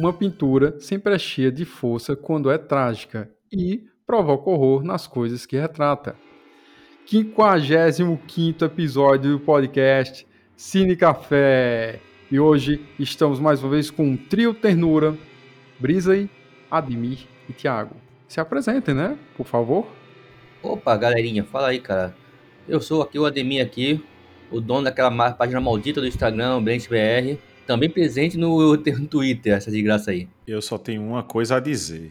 Uma pintura sempre é cheia de força quando é trágica e provoca horror nas coisas que retrata. 55 episódio do podcast Cine Café. E hoje estamos mais uma vez com um trio ternura, Brisa, Admir e Thiago. Se apresentem, né? Por favor. Opa, galerinha, fala aí, cara. Eu sou aqui o Ademir aqui, o dono daquela página maldita do Instagram, BrentBR, também presente no, no Twitter, essa desgraça aí. Eu só tenho uma coisa a dizer.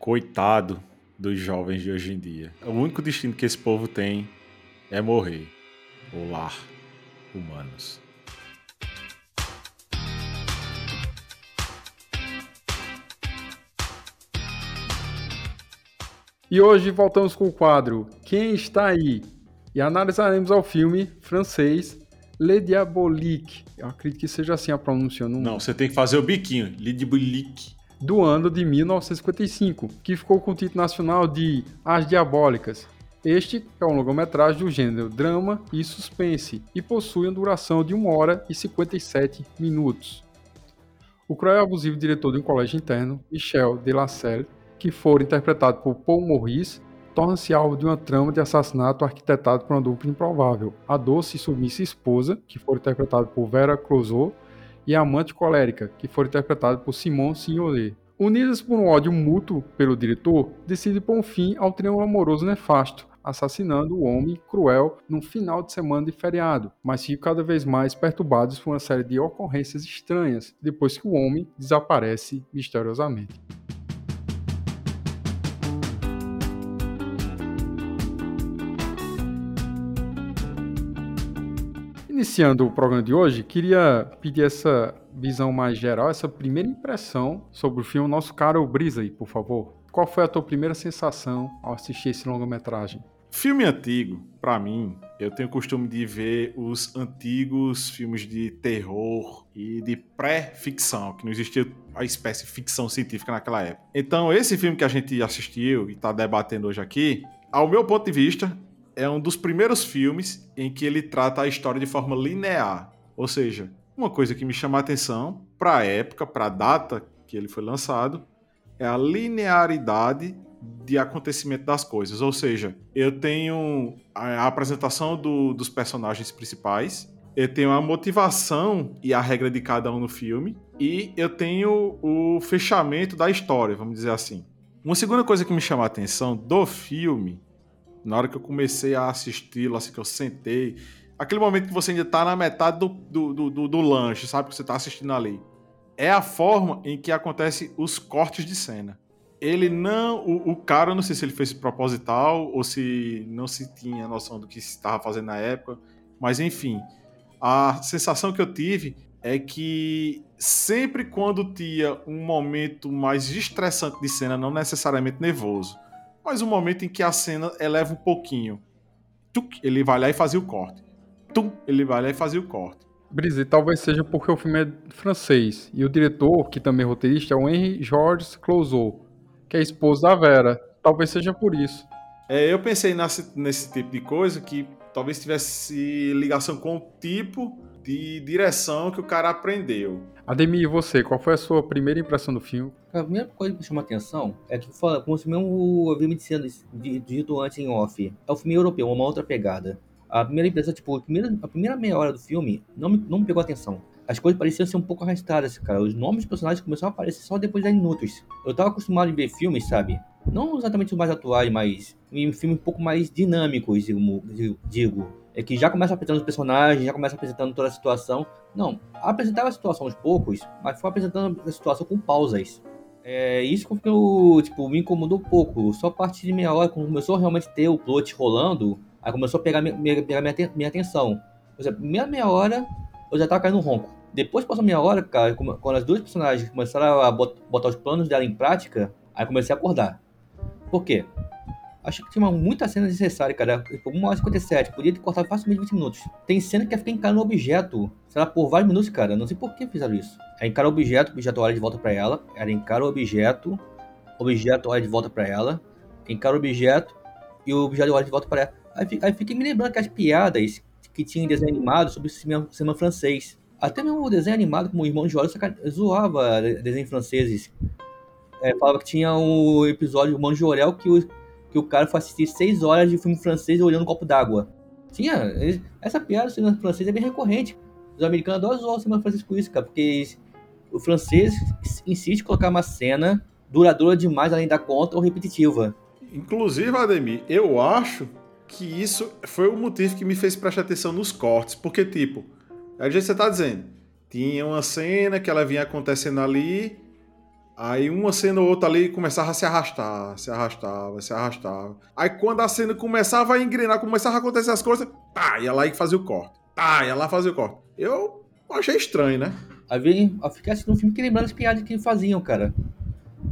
Coitado dos jovens de hoje em dia. O único destino que esse povo tem é morrer. Olá, humanos. E hoje voltamos com o quadro Quem está aí? E analisaremos o filme francês Le Diabolique. Eu acredito que seja assim a pronúncia. Não, não você tem que fazer o biquinho. Le Diabolique. Do ano de 1955, que ficou com o título nacional de As Diabólicas. Este é um longa-metragem do gênero drama e suspense e possui uma duração de 1 hora e 57 minutos. O cruel e abusivo diretor de um colégio interno, Michel Delacelle, que for interpretado por Paul Maurice, torna-se alvo de uma trama de assassinato arquitetado por uma dupla improvável. A doce e submissa esposa, que for interpretada por Vera Clouseau, e a amante colérica, que for interpretada por Simone Signoret. Unidas por um ódio mútuo pelo diretor, decidem pôr um fim ao triângulo amoroso nefasto, assassinando o homem cruel num final de semana de feriado, mas ficam cada vez mais perturbados por uma série de ocorrências estranhas depois que o homem desaparece misteriosamente. Iniciando o programa de hoje, queria pedir essa visão mais geral, essa primeira impressão sobre o filme Nosso Caro Brisa por favor. Qual foi a tua primeira sensação ao assistir esse longa-metragem? Filme antigo, para mim, eu tenho o costume de ver os antigos filmes de terror e de pré-ficção, que não existia a espécie de ficção científica naquela época. Então, esse filme que a gente assistiu e está debatendo hoje aqui, ao meu ponto de vista, é um dos primeiros filmes em que ele trata a história de forma linear. Ou seja, uma coisa que me chama a atenção para a época, para a data que ele foi lançado, é a linearidade de acontecimento das coisas. Ou seja, eu tenho a apresentação do, dos personagens principais, eu tenho a motivação e a regra de cada um no filme, e eu tenho o fechamento da história, vamos dizer assim. Uma segunda coisa que me chama a atenção do filme na hora que eu comecei a assisti-lo, assim, que eu sentei. Aquele momento que você ainda tá na metade do, do, do, do, do lanche, sabe? Que você tá assistindo ali. É a forma em que acontece os cortes de cena. Ele não. O, o cara, não sei se ele fez proposital ou se não se tinha noção do que se estava fazendo na época. Mas enfim. A sensação que eu tive é que sempre quando tinha um momento mais estressante de cena, não necessariamente nervoso, mas o momento em que a cena eleva um pouquinho. Tuc, ele vai lá e fazia o corte. Tum, ele vai lá e fazia o corte. Brise, talvez seja porque o filme é francês e o diretor, que também é roteirista, é o Henri Georges Clouzot, que é esposo da Vera. Talvez seja por isso. É, eu pensei nesse, nesse tipo de coisa que talvez tivesse ligação com o tipo de direção que o cara aprendeu. Ademir, e você, qual foi a sua primeira impressão do filme? A primeira coisa que me chamou a atenção é que, como se mesmo havia me dito antes em off, é o filme europeu, uma outra pegada. A primeira impressão, tipo, a primeira, a primeira meia hora do filme não me, não me pegou atenção. As coisas pareciam ser um pouco arrastadas, cara. Os nomes dos personagens começaram a aparecer só depois de minutos. Eu tava acostumado a ver filmes, sabe? Não exatamente os mais atuais, mas em filmes um pouco mais dinâmicos, digo é que já começa apresentando os personagens, já começa apresentando toda a situação. Não, apresentava a situação aos poucos, mas foi apresentando a situação com pausas. É, isso que tipo, me incomodou um pouco. Só a partir de meia hora, quando começou a realmente ter o plot rolando, aí começou a pegar minha, pegar minha, minha atenção. Por exemplo, meia meia hora, eu já tava caindo no ronco. Depois passou meia hora, cara, quando as duas personagens começaram a botar os planos dela em prática, aí comecei a acordar. Por quê? Acho que tinha muita cena desnecessária, cara. Tipo, 1 hora e 57. Podia ter cortado facilmente 20 minutos. Tem cena que ficar encarando objeto. Sei lá, por vários minutos, cara. Não sei por que fizeram isso. É encara o objeto, o objeto olha de volta pra ela. Ela encara o objeto, o objeto olha de volta pra ela. Encara o objeto e o objeto olha de volta pra ela. Aí, aí fiquei me lembrando que as piadas que tinha em desenho animado sobre o cinema, cinema francês. Até mesmo o desenho animado, como o Irmão de Jorel, zoava desenhos franceses. É, falava que tinha um episódio do Irmão de Jorel que o, que o cara foi assistir seis horas de filme francês olhando um copo d'água. Tinha. Essa piada do cinema francês é bem recorrente. Os americanos adoram zoar o cinema francês com isso, cara, porque o francês insiste em colocar uma cena duradoura demais além da conta ou repetitiva. Inclusive, Ademir, eu acho que isso foi o motivo que me fez prestar atenção nos cortes, porque, tipo, é jeito que você tá dizendo, tinha uma cena que ela vinha acontecendo ali, aí uma cena ou outra ali começava a se arrastar, se arrastava, se arrastava. Aí quando a cena começava a engrenar, começava a acontecer as coisas, tá, ia lá e fazia o corte. Tá, ia lá fazer o corte. Eu achei estranho, né? Aí eu fiquei assistindo um filme que lembrando as piadas que faziam, cara.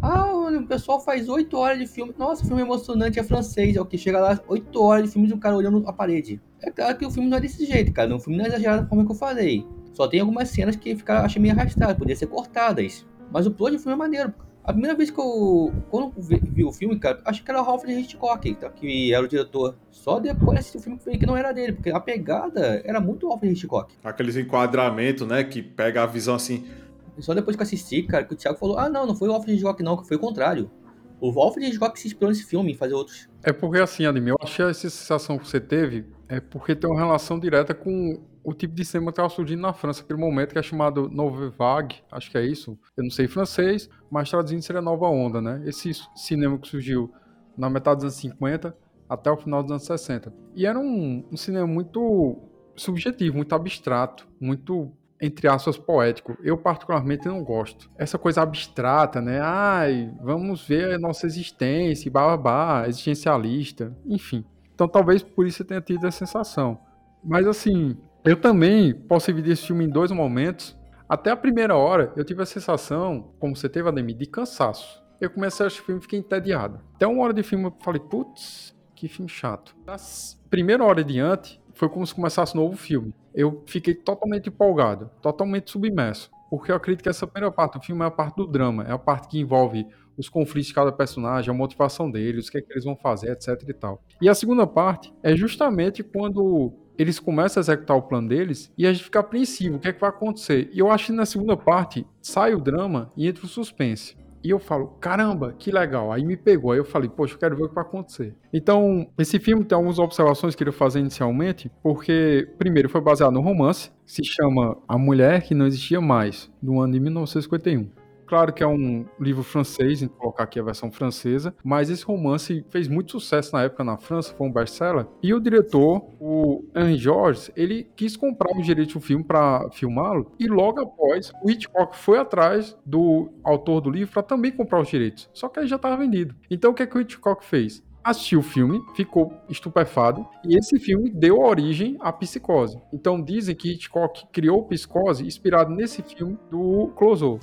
Ah, o pessoal faz 8 horas de filme. Nossa, filme emocionante é francês. É o que chega lá, 8 horas de filme de um cara olhando a parede. É claro que o filme não é desse jeito, cara. O filme não é exagerado forma que eu falei. Só tem algumas cenas que ficaram, achei meio arrastadas, podia ser cortadas. Mas o plot do filme é maneiro. A primeira vez que eu. Quando eu vi, vi o filme, cara, achei que era o Ralph Hitchcock, tá, que era o diretor. Só depois assisti o filme que não era dele, porque a pegada era muito Ralph Hitchcock. Aqueles enquadramentos, né? Que pega a visão assim só depois que eu assisti, cara, que o Thiago falou: ah, não, não foi o Alfred Hitchcock, não, que foi o contrário. O Alfred Hitchcock se inspirou nesse filme em fazer outros. É porque assim, Ademir, eu achei essa sensação que você teve é porque tem uma relação direta com o tipo de cinema que estava surgindo na França naquele momento, que é chamado Nouvelle Vague, acho que é isso. Eu não sei francês, mas traduzindo seria Nova Onda, né? Esse cinema que surgiu na metade dos anos 50 até o final dos anos 60. E era um, um cinema muito subjetivo, muito abstrato, muito entre aspas, poético. Eu, particularmente, não gosto. Essa coisa abstrata, né? Ai, vamos ver a nossa existência, babá, existencialista, enfim. Então, talvez por isso você tenha tido essa sensação. Mas, assim, eu também posso dividir esse filme em dois momentos. Até a primeira hora, eu tive a sensação, como você teve, Ademir, de cansaço. Eu comecei a assistir o filme e fiquei entediado. Até uma hora de filme eu falei, putz, que filme chato. Da primeira hora adiante, foi como se começasse um novo filme eu fiquei totalmente empolgado, totalmente submerso. Porque eu acredito que essa primeira parte do filme é a parte do drama, é a parte que envolve os conflitos de cada personagem, a motivação deles, o que, é que eles vão fazer, etc e tal. E a segunda parte é justamente quando eles começam a executar o plano deles e a gente fica apreensivo, o que é que vai acontecer. E eu acho que na segunda parte sai o drama e entra o suspense. E eu falo, caramba, que legal. Aí me pegou. Aí eu falei, poxa, eu quero ver o que vai acontecer. Então, esse filme tem algumas observações que eu queria fazer inicialmente, porque, primeiro, foi baseado no romance, que se chama A Mulher que Não Existia Mais, do ano de 1951. Claro que é um livro francês, vou colocar aqui a versão francesa, mas esse romance fez muito sucesso na época na França, foi um best-seller. E o diretor, o Henri Georges, ele quis comprar os direitos do filme para filmá-lo, e logo após, o Hitchcock foi atrás do autor do livro para também comprar os direitos. Só que aí já estava vendido. Então o que, é que o Hitchcock fez? assistiu o filme, ficou estupefado, e esse filme deu origem à psicose. Então dizem que Hitchcock criou psicose inspirado nesse filme do Clouseau.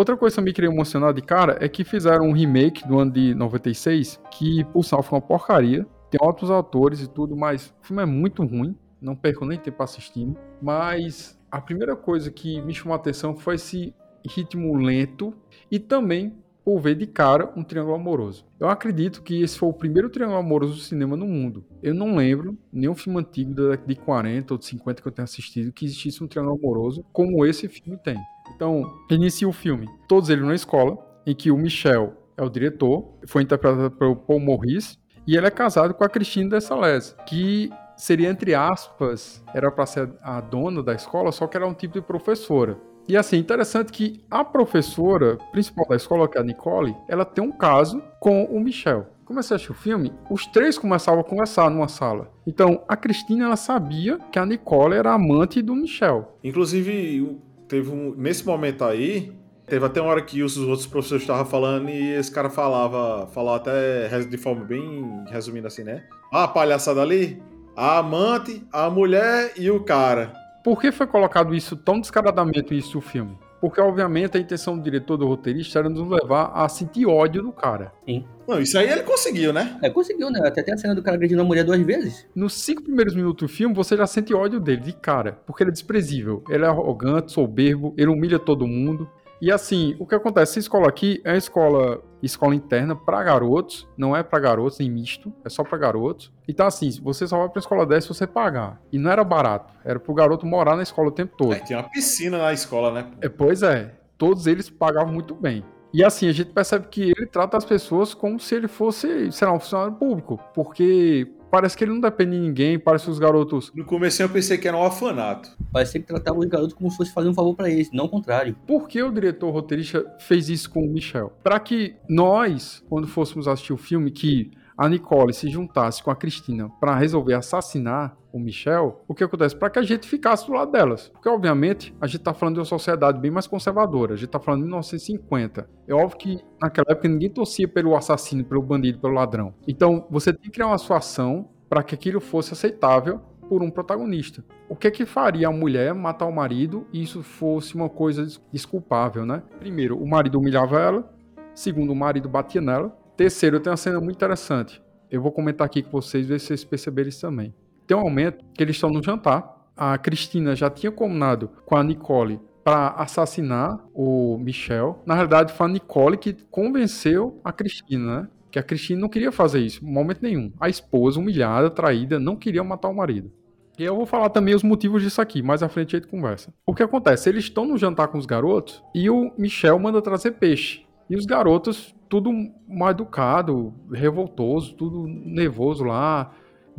Outra coisa que me queria emocionar de cara é que fizeram um remake do ano de 96, que por sinal foi uma porcaria. Tem outros atores e tudo, mas o filme é muito ruim. Não perco nem tempo assistindo. Mas a primeira coisa que me chamou a atenção foi esse ritmo lento e também por ver de cara um triângulo amoroso. Eu acredito que esse foi o primeiro triângulo amoroso do cinema no mundo. Eu não lembro nenhum filme antigo da década de 40 ou de 50 que eu tenha assistido que existisse um triângulo amoroso como esse filme tem. Então, inicia o filme, todos eles na escola, em que o Michel é o diretor, foi interpretado pelo Paul Morris, e ele é casado com a Christine Dessalles, que seria, entre aspas, era para ser a dona da escola, só que era um tipo de professora. E assim, interessante que a professora principal da escola, que é a Nicole, ela tem um caso com o Michel. Comecei a assistir o filme, os três começavam a conversar numa sala. Então, a Cristina, ela sabia que a Nicole era amante do Michel. Inclusive, teve um, nesse momento aí, teve até uma hora que os outros professores estavam falando e esse cara falava, falava até de forma bem resumindo assim, né? Ah, a palhaçada ali, a amante, a mulher e o cara. Por que foi colocado isso tão descaradamente isso no filme? Porque, obviamente, a intenção do diretor do roteirista era nos levar a sentir ódio do cara. Sim. Não, isso aí ele conseguiu, né? É, conseguiu, né? Até tem a cena do cara agredindo a mulher duas vezes. Nos cinco primeiros minutos do filme, você já sente ódio dele, de cara. Porque ele é desprezível. Ele é arrogante, soberbo, ele humilha todo mundo. E assim, o que acontece? Essa escola aqui é uma escola escola interna para garotos, não é para garotos, nem misto, é só para garotos. Então, assim, você só vai pra escola 10 se você pagar. E não era barato, era pro garoto morar na escola o tempo todo. É, tinha uma piscina na escola, né? É, pois é, todos eles pagavam muito bem. E assim, a gente percebe que ele trata as pessoas como se ele fosse, sei lá, um funcionário público. Porque parece que ele não depende de ninguém, parece que os garotos. No começo eu pensei que era um orfanato. Parecia que tratava os garotos como se fosse fazer um favor para eles, não o contrário. Por que o diretor roteirista fez isso com o Michel? Para que nós, quando fôssemos assistir o filme, que a Nicole se juntasse com a Cristina para resolver assassinar o Michel, o que acontece? Para que a gente ficasse do lado delas. Porque, obviamente, a gente está falando de uma sociedade bem mais conservadora. A gente está falando de 1950. É óbvio que naquela época ninguém torcia pelo assassino, pelo bandido, pelo ladrão. Então, você tem que criar uma situação para que aquilo fosse aceitável por um protagonista. O que é que faria a mulher matar o marido e isso fosse uma coisa desculpável, né? Primeiro, o marido humilhava ela. Segundo, o marido batia nela. Terceiro, tem uma cena muito interessante. Eu vou comentar aqui com vocês, ver se vocês perceberam isso também. Tem um momento que eles estão no jantar. A Cristina já tinha combinado com a Nicole para assassinar o Michel. Na realidade, foi a Nicole que convenceu a Cristina, né? Que a Cristina não queria fazer isso, momento nenhum. A esposa, humilhada, traída, não queria matar o marido. E eu vou falar também os motivos disso aqui, mais à frente a gente conversa. O que acontece? Eles estão no jantar com os garotos e o Michel manda trazer peixe. E os garotos, tudo mal educado, revoltoso, tudo nervoso lá,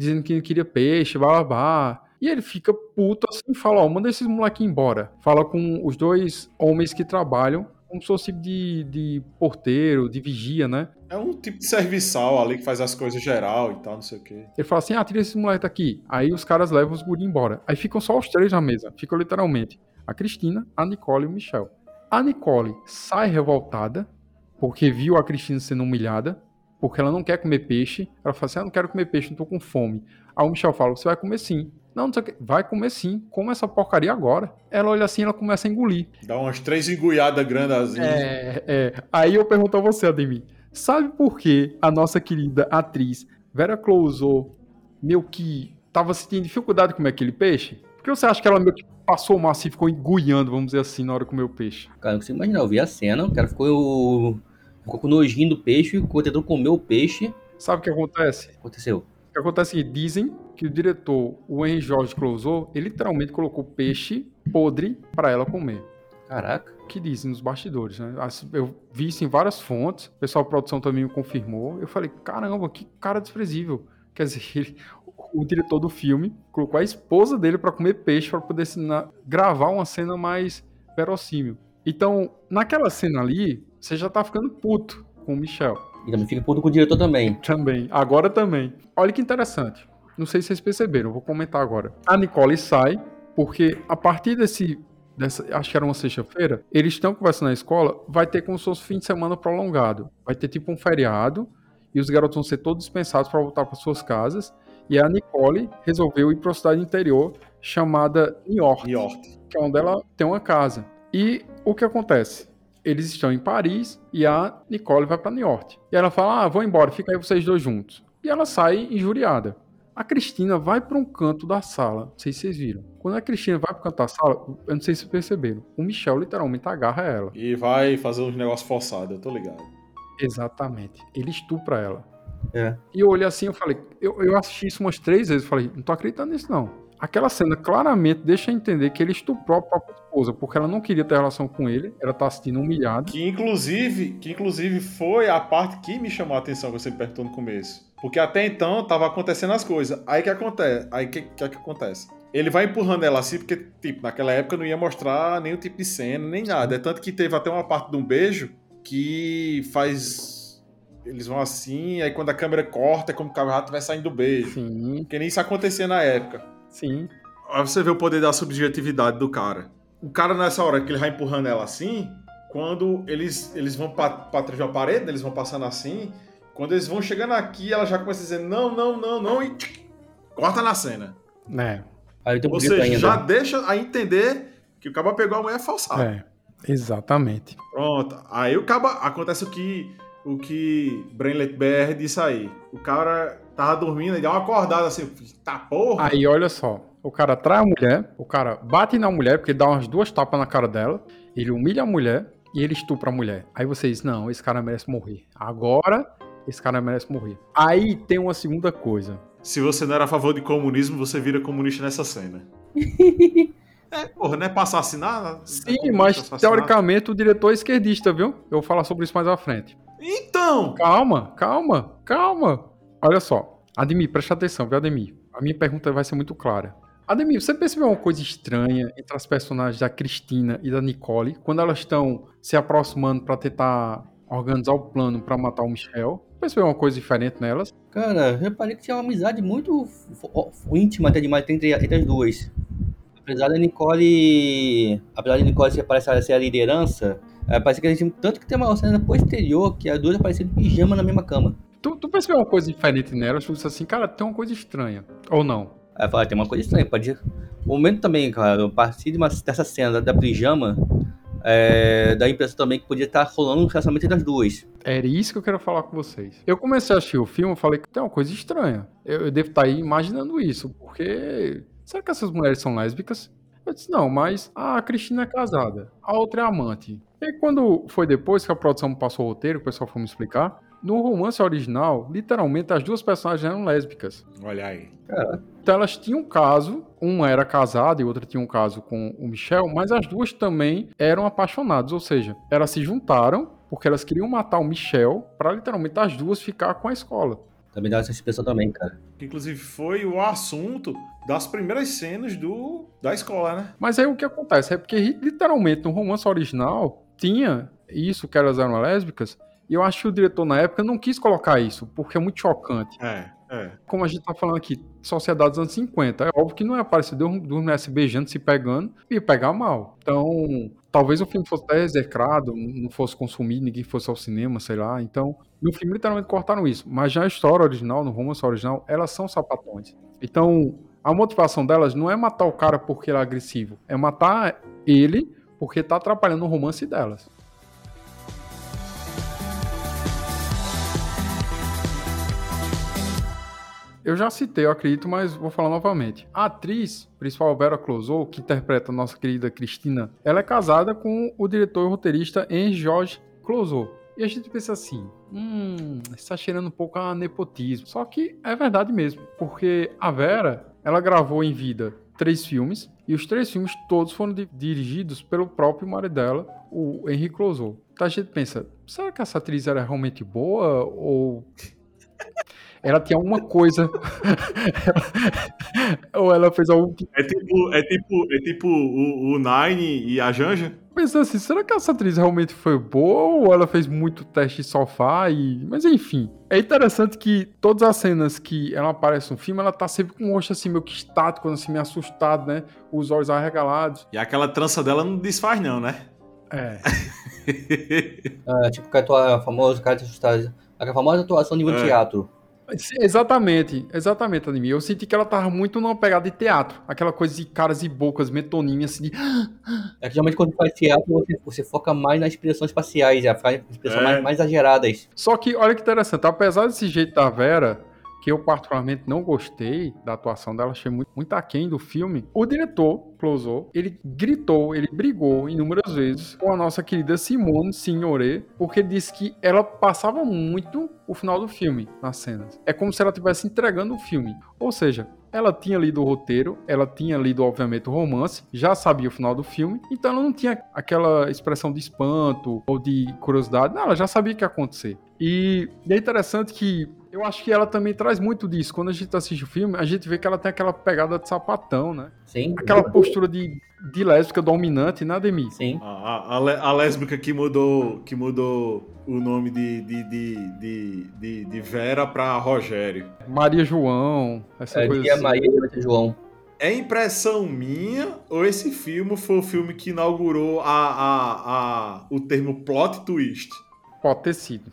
dizendo que não queria peixe, blá blá blá. E ele fica puto assim, fala, ó, manda esses moleques embora. Fala com os dois homens que trabalham como se fosse de, de porteiro, de vigia, né? É um tipo de serviçal ali que faz as coisas geral e tal, não sei o quê. Ele fala assim, ah, tira esses moleques aqui. Aí os caras levam os guri embora. Aí ficam só os três na mesa. Ficam literalmente a Cristina, a Nicole e o Michel. A Nicole sai revoltada, porque viu a Cristina sendo humilhada, porque ela não quer comer peixe. Ela fala assim: ah, não quero comer peixe, não tô com fome. Aí o Michel fala: você vai comer sim. Não, não sei o que. Vai comer sim. Come essa porcaria agora. Ela olha assim ela começa a engolir. Dá umas três engulhadas grandes assim. É, é. Aí eu pergunto a você, Ademir. Sabe por que a nossa querida atriz Vera Clouzot meio que tava sentindo dificuldade de comer aquele peixe? Por que você acha que ela meio que passou o macio e ficou enguiando, vamos dizer assim, na hora de comer o peixe? Cara, não consigo imaginar. Eu vi a cena, o cara ficou Ficou com nojinho do peixe, ficou tentando comer o peixe. Sabe o que acontece? Aconteceu. O que acontece é que dizem que o diretor, o Henry George Clouzot, ele literalmente colocou peixe podre para ela comer. Caraca. Que dizem nos bastidores, né? Eu vi isso em várias fontes, o pessoal da produção também me confirmou. Eu falei, caramba, que cara desprezível. Quer dizer, ele, o diretor do filme colocou a esposa dele para comer peixe para poder gravar uma cena mais verossímil. Então, naquela cena ali, você já tá ficando puto com o Michel. E também fica puto com o diretor também. Também, agora também. Olha que interessante. Não sei se vocês perceberam, vou comentar agora. A Nicole sai, porque a partir desse. Dessa, acho que era uma sexta-feira, eles estão conversando na escola, vai ter como se fosse fim de semana prolongado. Vai ter tipo um feriado, e os garotos vão ser todos dispensados para voltar para suas casas. E a Nicole resolveu ir para uma cidade interior chamada Niort, Niort, que é onde ela tem uma casa. E o que acontece? Eles estão em Paris e a Nicole vai para Niort. E ela fala: Ah, vou embora, fica aí vocês dois juntos. E ela sai injuriada. A Cristina vai para um canto da sala. Não sei se vocês viram. Quando a Cristina vai para o canto da sala, eu não sei se vocês perceberam. O Michel literalmente agarra ela. E vai fazer uns negócios forçados, eu tô ligado. Exatamente. Ele estupra ela. É. E eu olhei assim, eu falei, eu, eu assisti isso umas três vezes, eu falei, não tô acreditando nisso não. Aquela cena claramente deixa entender que ele estuprou a própria esposa, porque ela não queria ter relação com ele, ela tá assistindo humilhada. Que inclusive, que inclusive foi a parte que me chamou a atenção que você perguntou no começo. Porque até então tava acontecendo as coisas. Aí que acontece? Aí que que, que acontece? Ele vai empurrando ela assim, porque, tipo, naquela época não ia mostrar nenhum tipo de cena, nem nada. É tanto que teve até uma parte de um beijo que faz. Eles vão assim, aí quando a câmera corta, é como o rato vai saindo do beijo. Sim. Porque nem isso acontecia na época. Sim. Aí você vê o poder da subjetividade do cara. O cara, nessa hora que ele vai empurrando ela assim, quando eles, eles vão trás de uma parede, eles vão passando assim, quando eles vão chegando aqui, ela já começa a dizer não, não, não, não, e tchic, corta na cena. É. Aí tem Ou seja, ainda. já deixa a entender que o caba pegou a mulher falsada. É. Exatamente. Pronto. Aí o caba. Acontece o que. O que Brenlet BR disse aí. O cara tava dormindo e dá uma acordada assim. Tá porra. Aí olha só, o cara trai a mulher, o cara bate na mulher, porque ele dá umas duas tapas na cara dela, ele humilha a mulher, e ele estupra a mulher. Aí vocês, não, esse cara merece morrer. Agora, esse cara merece morrer. Aí tem uma segunda coisa. Se você não era a favor de comunismo, você vira comunista nessa cena. é, porra, não é pra assassinar? Sim, É mas assassinar? teoricamente o diretor é esquerdista, viu? Eu vou falar sobre isso mais à frente. Então! Calma, calma, calma. Olha só. Ademir, presta atenção, viu, Ademir? A minha pergunta vai ser muito clara. Ademir, você percebeu uma coisa estranha entre as personagens da Cristina e da Nicole quando elas estão se aproximando pra tentar organizar o plano pra matar o Michel? Percebeu uma coisa diferente nelas? Cara, reparei que tinha uma amizade muito íntima até demais entre, entre as duas. Apesar da Nicole. Apesar da Nicole ser, parece ser a liderança, é, parece que a gente. Tanto que tem uma cena posterior que as duas apareceram em pijama na mesma cama. Tu, tu percebeu uma coisa diferente nelas? Tu disse assim, cara, tem uma coisa estranha. Ou não? Aí fala, tem uma coisa estranha, pode. O momento também, cara, a partir de uma, dessa cena da pijama, é, dá a impressão também que podia estar rolando um relacionamento entre as duas. Era isso que eu quero falar com vocês. Eu comecei a assistir o filme e falei que tem uma coisa estranha. Eu, eu devo estar aí imaginando isso, porque. Será que essas mulheres são lésbicas? Eu disse, não, mas a Cristina é casada, a outra é amante. E aí, quando foi depois que a produção passou o roteiro, o pessoal foi me explicar, no romance original, literalmente as duas personagens eram lésbicas. Olha aí. Então elas tinham um caso, uma era casada e outra tinha um caso com o Michel, mas as duas também eram apaixonadas, ou seja, elas se juntaram porque elas queriam matar o Michel para literalmente as duas ficar com a escola. Também dá essa impressão também, cara. Que inclusive foi o assunto das primeiras cenas do da escola, né? Mas aí o que acontece é porque literalmente no romance original tinha isso que elas eram lésbicas, e eu acho que o diretor na época não quis colocar isso, porque é muito chocante. É, é. Como a gente tá falando aqui, sociedade dos anos 50, é óbvio que não ia aparecer duas mulheres se beijando, se pegando, e pegar mal. Então, talvez o filme fosse até execrado, não fosse consumido, ninguém fosse ao cinema, sei lá. Então, no filme literalmente cortaram isso. Mas já a história original, no romance original, elas são sapatões. Então, a motivação delas não é matar o cara porque ele é agressivo, é matar ele porque tá atrapalhando o romance delas. Eu já citei, eu acredito, mas vou falar novamente. A atriz principal Vera Clouseau, que interpreta a nossa querida Cristina, ela é casada com o diretor e roteirista Henri Georges. E a gente pensa assim, hum, está cheirando um pouco a nepotismo. Só que é verdade mesmo, porque a Vera, ela gravou em vida três filmes, e os três filmes todos foram di- dirigidos pelo próprio marido dela, o Henri Clouseau. Então a gente pensa, será que essa atriz era realmente boa ou ela tinha alguma coisa ou ela fez algo que É tipo, é tipo, é tipo o, o Nine e a Janja? pensando assim, será que essa atriz realmente foi boa ou ela fez muito teste de sofá e... Mas enfim, é interessante que todas as cenas que ela aparece no filme, ela tá sempre com o rosto assim meio que estático, assim, meio assustado, né? Os olhos arregalados. E aquela trança dela não desfaz, não, né? É. É, tipo, que a tua famosa cara de assustado. A famosa atuação nível É. teatro. Exatamente, exatamente, Anime. Eu senti que ela tava muito numa pegada de teatro. Aquela coisa de caras e bocas, metonímia, assim, de... É que geralmente quando faz teatro, você, você foca mais nas expressões faciais, já faz expressões É. mais, mais exageradas. Só que, olha que interessante, apesar desse jeito da Vera, que eu particularmente não gostei da atuação dela, achei muito, muito aquém do filme, o diretor, Clouseau, ele gritou, ele brigou inúmeras vezes com a nossa querida Simone Signoret, porque disse que ela passava muito o final do filme nas cenas. É como se ela estivesse entregando o filme. Ou seja, ela tinha lido o roteiro, ela tinha lido, obviamente, o romance, já sabia o final do filme, então ela não tinha aquela expressão de espanto ou de curiosidade, não, ela já sabia o que ia acontecer. E, e é interessante que eu acho que ela também traz muito disso. Quando a gente assiste o filme, a gente vê que ela tem aquela pegada de sapatão, né? Sim. Aquela postura de, de lésbica dominante, né, Demi? Sim. A, a, a lé- a lésbica que mudou, que mudou o nome de, de, de, de, de, de Vera pra Rogério. Maria João, essa É, coisa assim. Maria João. É impressão minha ou esse filme foi o filme que inaugurou a, a, a, o termo plot twist? Pode ter sido.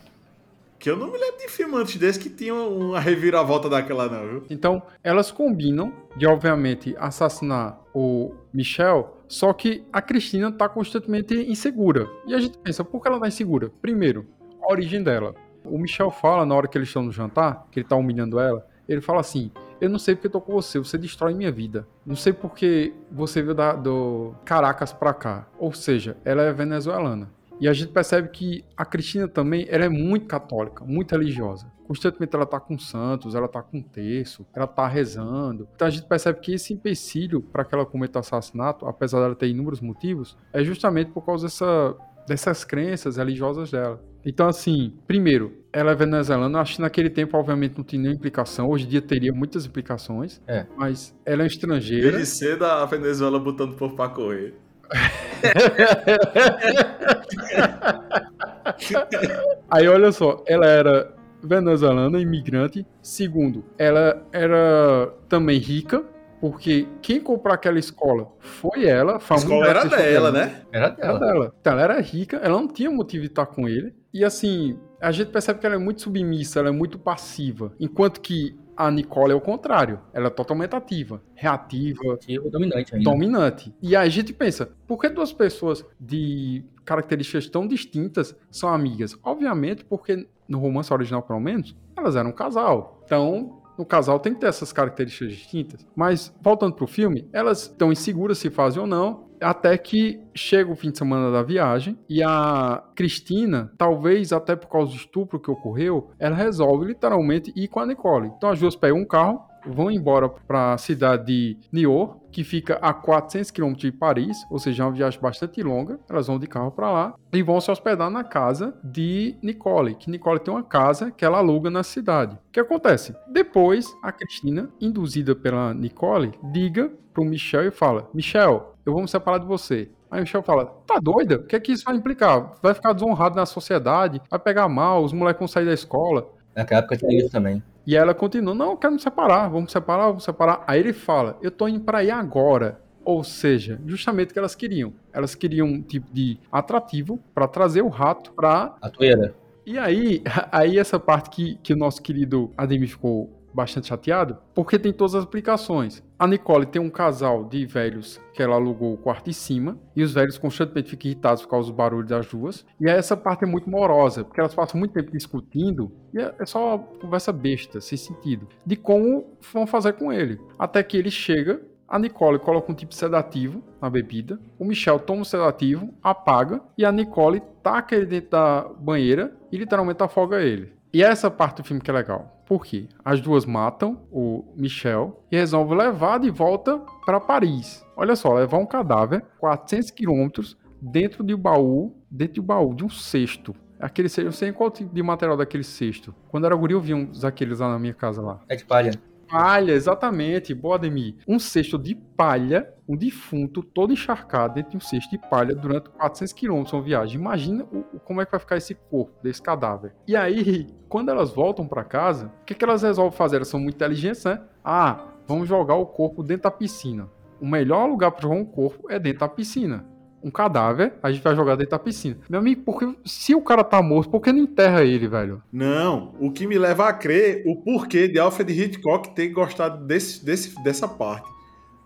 Que eu não me lembro de filme antes desse que tinha uma reviravolta daquela, não, viu? Então, elas combinam de, obviamente, assassinar o Michel, só que a Cristina tá constantemente insegura. E a gente pensa, por que ela tá insegura? Primeiro, a origem dela. O Michel fala, na hora que eles estão no jantar, que ele tá humilhando ela, ele fala assim, eu não sei porque eu tô com você, você destrói minha vida. Não sei porque você veio da, do Caracas pra cá. Ou seja, ela é venezuelana. E a gente percebe que a Cristina também ela é muito católica, muito religiosa. Constantemente ela tá com santos, ela tá com terço, ela tá rezando. Então a gente percebe que esse empecilho para que ela cometa assassinato, apesar dela ter inúmeros motivos, é justamente por causa dessa, dessas crenças religiosas dela. Então, assim, primeiro, ela é venezuelana, acho que naquele tempo, obviamente, não tinha nenhuma implicação. Hoje em dia teria muitas implicações. É. Mas ela é estrangeira. Desde cedo a Venezuela botando por pra correr. Aí, olha só, ela era venezuelana, imigrante. Segundo, ela era também rica, porque quem comprou aquela escola foi ela. A escola era dela, né? Era Era dela. dela. Então, ela era rica, ela não tinha motivo de estar com ele. E assim, a gente percebe que ela é muito submissa, ela é muito passiva. Enquanto que a Nicole é o contrário. Ela é totalmente ativa, reativa, Tipo, dominante ainda. dominante. E aí a gente pensa, por que duas pessoas de características tão distintas são amigas? Obviamente, porque no romance original, pelo menos, elas eram um casal. Então, no casal tem que ter essas características distintas. Mas, voltando pro filme, elas estão inseguras se fazem ou não. Até que chega o fim de semana da viagem e a Cristina, talvez até por causa do estupro que ocorreu, ela resolve literalmente ir com a Nicole. Então as duas pegam um carro, vão embora para a cidade de Niort, que fica a 400 km de Paris, ou seja, é uma viagem bastante longa. Elas vão de carro para lá e vão se hospedar na casa de Nicole, que Nicole tem uma casa que ela aluga na cidade. O que acontece? Depois, a Cristina, induzida pela Nicole, liga pro Michel e fala: Michel, eu vou me separar de você. Aí o Michel fala: Tá doida? O que é que isso vai implicar? Vai ficar desonrado na sociedade, vai pegar mal, os moleques vão sair da escola. Naquela época tinha isso também. E aí ela continua: Não, eu quero me separar, vamos separar, vamos separar. Aí ele fala: Eu tô indo pra aí agora. Ou seja, justamente o que elas queriam. Elas queriam um tipo de atrativo para trazer o rato pra A toeira. e aí, aí essa parte que, que o nosso querido Ademir ficou bastante chateado, porque tem todas as aplicações. A Nicole tem um casal de velhos que ela alugou o quarto em cima, e os velhos constantemente ficam irritados por causa do barulho das duas. E essa parte é muito morosa, porque elas passam muito tempo discutindo, e é é só conversa besta, sem sentido, de como vão fazer com ele. Até que ele chega, a Nicole coloca um tipo sedativo na bebida, o Michel toma o sedativo, apaga, e a Nicole taca ele dentro da banheira e literalmente afoga ele. E é essa parte do filme que é legal. Por quê? As duas matam o Michel e resolvem levar de volta para Paris. Olha só, levar um cadáver 400 quilômetros dentro de um baú, dentro de um baú, de um cesto. Aquele cesto, eu sei qual tipo de material daquele cesto. Quando era guri, eu vi uns daqueles lá na minha casa lá. É de palha. Palha, exatamente, boa Ademir. Um cesto de palha, um defunto todo encharcado dentro de um cesto de palha durante 400 quilômetros uma viagem. Imagina o, como é que vai ficar esse corpo desse cadáver. E aí, quando elas voltam para casa, o que, que elas resolvem fazer? Elas são muito inteligentes, né? Ah, vamos jogar o corpo dentro da piscina. O melhor lugar para jogar um corpo é dentro da piscina. Um cadáver, a gente vai jogar dentro da piscina. Meu amigo, porque se o cara tá morto, por que não enterra ele, velho? Não, o que me leva a crer o porquê de Alfred Hitchcock ter gostado desse, desse, dessa parte.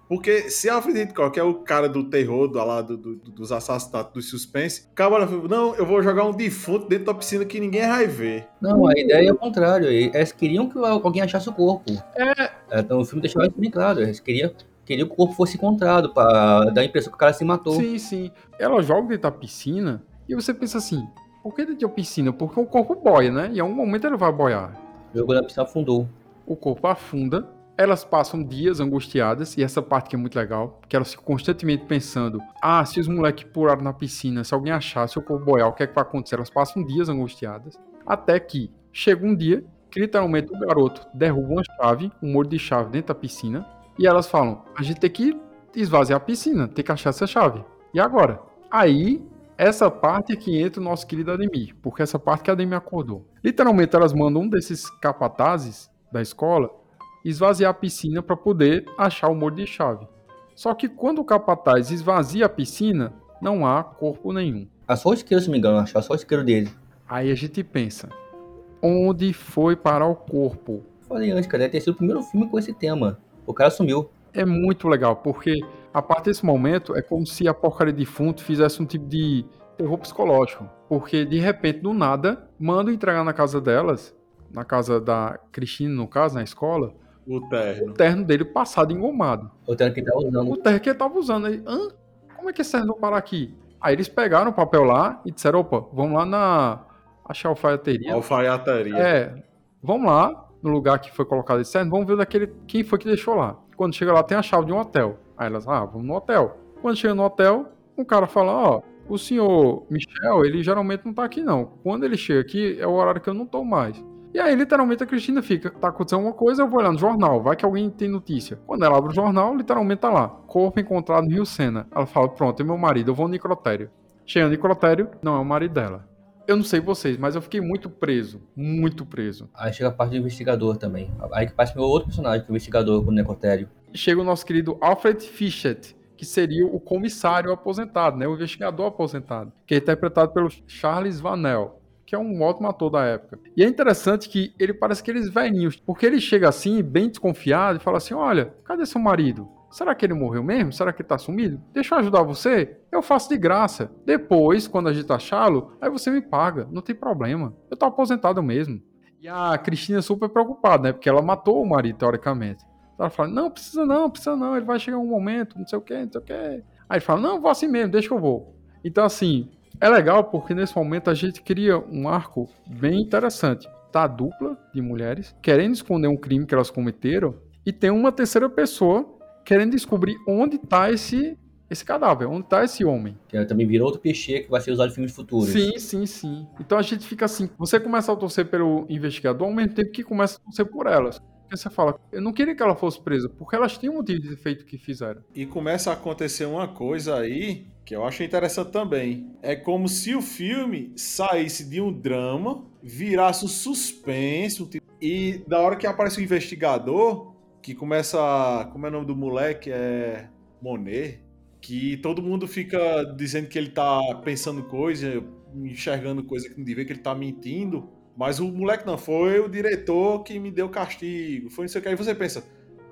Porque se Alfred Hitchcock é o cara do terror, do, lá, do, do- dos assassinatos, do suspense, o cara não, eu vou jogar um defunto dentro da piscina que ninguém vai ver. Não, a ideia é o contrário. Eles queriam que alguém achasse o corpo. É. Então o filme deixava isso bem claro. Eles queriam, queriam que o corpo fosse encontrado pra dar a impressão que o cara se matou. Sim, sim. Ela joga dentro da piscina e você pensa assim: por que dentro da piscina? Porque o corpo boia, né? E em algum momento ele vai boiar. Jogou na piscina, afundou. O corpo afunda, elas passam dias angustiadas, e essa parte que é muito legal, porque elas ficam constantemente pensando: ah, se os moleques pularam na piscina, se alguém achar, se o corpo boiar, o que é que vai acontecer? Elas passam dias angustiadas, até que chega um dia que literalmente o garoto derruba uma chave, um molho de chave dentro da piscina, e elas falam: a gente tem que esvaziar a piscina, tem que achar essa chave. E agora? Aí, essa parte é que entra o nosso querido Ademir, porque essa parte que a Ademir acordou. Literalmente, elas mandam um desses capatazes da escola esvaziar a piscina para poder achar o molho de chave. Só que quando o capataz esvazia a piscina, não há corpo nenhum. A só o isqueiro, se me engano, achou só o isqueiro dele. Aí a gente pensa: onde foi parar o corpo? Falei antes, cara, deve ter sido o primeiro filme com esse tema. O cara sumiu. É muito legal, porque a partir desse momento é como se a porcaria de defunto fizesse um tipo de terror psicológico. Porque de repente, do nada, mandam entregar na casa delas, na casa da Cristina, no caso, na escola, O o terno. terno dele passado engomado. O terno que ele tava usando. O terno que ele tava usando aí. Hã? Como é que esse terno vai parar aqui? Aí eles pegaram o papel lá e disseram, opa, vamos lá na achar alfaiateria. Alfaiataria. É, vamos lá no lugar que foi colocado esse terno, vamos ver daquele quem foi que deixou lá. Quando chega lá tem a chave de um hotel. Aí elas, ah, vamos no hotel. Quando chega no hotel, o cara fala, ó, o senhor Michel, ele geralmente não tá aqui não. Quando ele chega aqui é o horário que eu não tô mais. E aí, literalmente, a Cristina fica, tá acontecendo alguma coisa, eu vou olhar no jornal, vai que alguém tem notícia. Quando ela abre o jornal, literalmente tá lá, corpo encontrado no Rio Sena. Ela fala, pronto, é meu marido, eu vou no necrotério. Chega no necrotério, não é o marido dela. Eu não sei vocês, mas eu fiquei muito preso, muito preso. Aí chega a parte do investigador também. Aí que passa meu outro personagem, que é o investigador com o necrotério. Chega o nosso querido Alfred Fischett, que seria o comissário aposentado, né, o investigador aposentado, que é interpretado pelo Charles Vanel que é um ótimo ator da época. E é interessante que ele parece aqueles velhinhos, porque ele chega assim, bem desconfiado, e fala assim: Olha, cadê seu marido? Será que ele morreu mesmo? Será que ele tá sumido? Deixa eu ajudar você? Eu faço de graça. Depois, quando a gente achá-lo, aí você me paga. Não tem problema. Eu tô aposentado mesmo. E a Cristina é super preocupada, né? Porque ela matou o marido, teoricamente. Ela fala: Não, precisa não, precisa não. Ele vai chegar um momento, não sei o que, não sei o que. Aí ele fala: Não, vou assim mesmo, deixa que eu vou. Então, assim, é legal porque nesse momento a gente cria um arco bem interessante. Tá a dupla de mulheres querendo esconder um crime que elas cometeram e tem uma terceira pessoa querendo descobrir onde tá esse esse cadáver, onde tá esse homem. Que também virou outro peixe que vai ser usado em filmes futuros. Sim, sim, sim. Então a gente fica assim, você começa a torcer pelo investigador ao mesmo tempo que começa a torcer por elas. Porque você fala, eu não queria que ela fosse presa, porque elas tinham um motivo de feito que fizeram. E começa a acontecer uma coisa aí que eu acho interessante também. É como se o filme saísse de um drama, virasse um suspense, um tipo... e da hora que aparece o investigador, que começa. Como é o nome do moleque? É. Monet. Que todo mundo fica dizendo que ele tá pensando coisa, enxergando coisa que não devia, que ele tá mentindo. Mas o moleque não, foi o diretor que me deu castigo. Foi não que. Aí você pensa,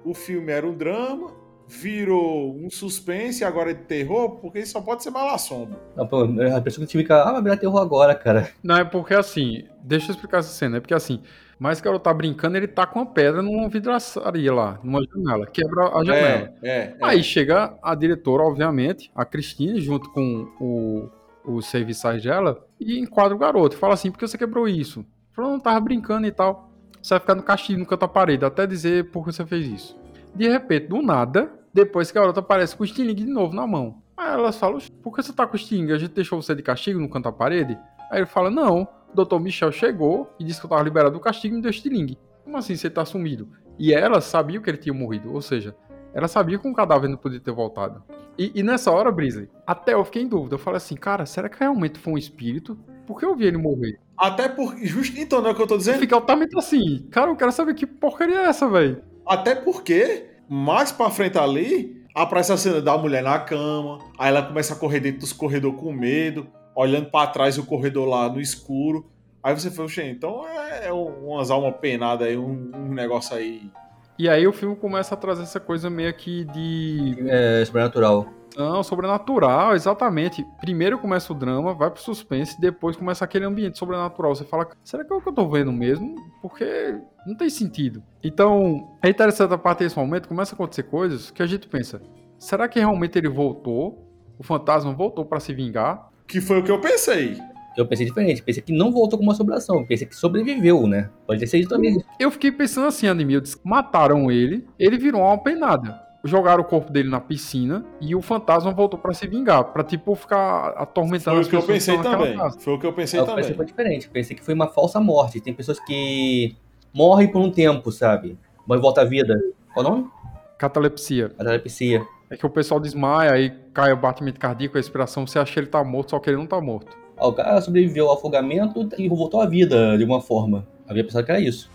o filme era um drama, virou um suspense agora é de terror, porque isso só pode ser mal assombro. Não, pô, a pessoa que fica, ah, vai virar terror agora, cara. Não, é porque assim, deixa eu explicar essa cena, é porque assim, mas que ela tá brincando, ele tá com uma pedra numa vidraçaria lá, numa janela, quebra a janela. É, é, Aí chega a diretora, obviamente, a Cristina, junto com o, o serviçais dela, e enquadra o garoto, fala assim, por que você quebrou isso? Falou, não, tava brincando e tal. Você vai ficar no castigo, no canto da parede, até dizer por que você fez isso. De repente, do nada, depois que a garota aparece com o estilingue de novo na mão. Aí elas falam, por que você tá com o estilingue? A gente deixou você de castigo no canto da parede? Aí ele fala, não, o doutor Michel chegou e disse que eu tava liberado do castigo e me deu estilingue. Como assim você tá sumido? E ela sabia que ele tinha morrido, ou seja, ela sabia que um cadáver não podia ter voltado. E, e, nessa hora, Brisley, até eu fiquei em dúvida. Eu falei assim, cara, será que realmente foi um espírito? Por que eu vi ele morrer? Até porque. Justo, então, não é o que eu tô dizendo? Fica altamente assim, cara, eu quero saber que porcaria é essa, velho. Até porque mais pra frente ali, aparece a cena da mulher na cama, aí ela começa a correr dentro dos corredores com medo, olhando para trás o corredor lá no escuro. Aí você fala, então é, é umas almas penadas aí, um, um, negócio aí. E aí o filme começa a trazer essa coisa meio que de. É, sobrenatural. Não, sobrenatural, exatamente. Primeiro começa o drama, vai pro suspense, depois começa aquele ambiente sobrenatural. Você fala, será que é o que eu tô vendo mesmo? Porque não tem sentido. Então, é interessante a partir desse momento, começa a acontecer coisas que a gente pensa, será que realmente ele voltou? O fantasma voltou para se vingar? Que foi o que eu pensei. Eu pensei diferente, pensei que não voltou com uma assombração, pensei que sobreviveu, né? Pode ter sido também. Eu fiquei pensando assim, Animildes, mataram ele, ele virou uma penada jogaram o corpo dele na piscina e o fantasma voltou para se vingar, para tipo ficar atormentando Foi o que eu pensei também. Foi o que eu pensei eu também. Pensei foi diferente, pensei que foi uma falsa morte. Tem pessoas que morrem por um tempo, sabe? Mas volta à vida. Qual o nome? Catalepsia. Catalepsia. É que o pessoal desmaia, aí cai o batimento cardíaco, a respiração, você acha que ele tá morto, só que ele não tá morto. O cara sobreviveu ao afogamento e voltou à vida de alguma forma. Havia pensado que era isso.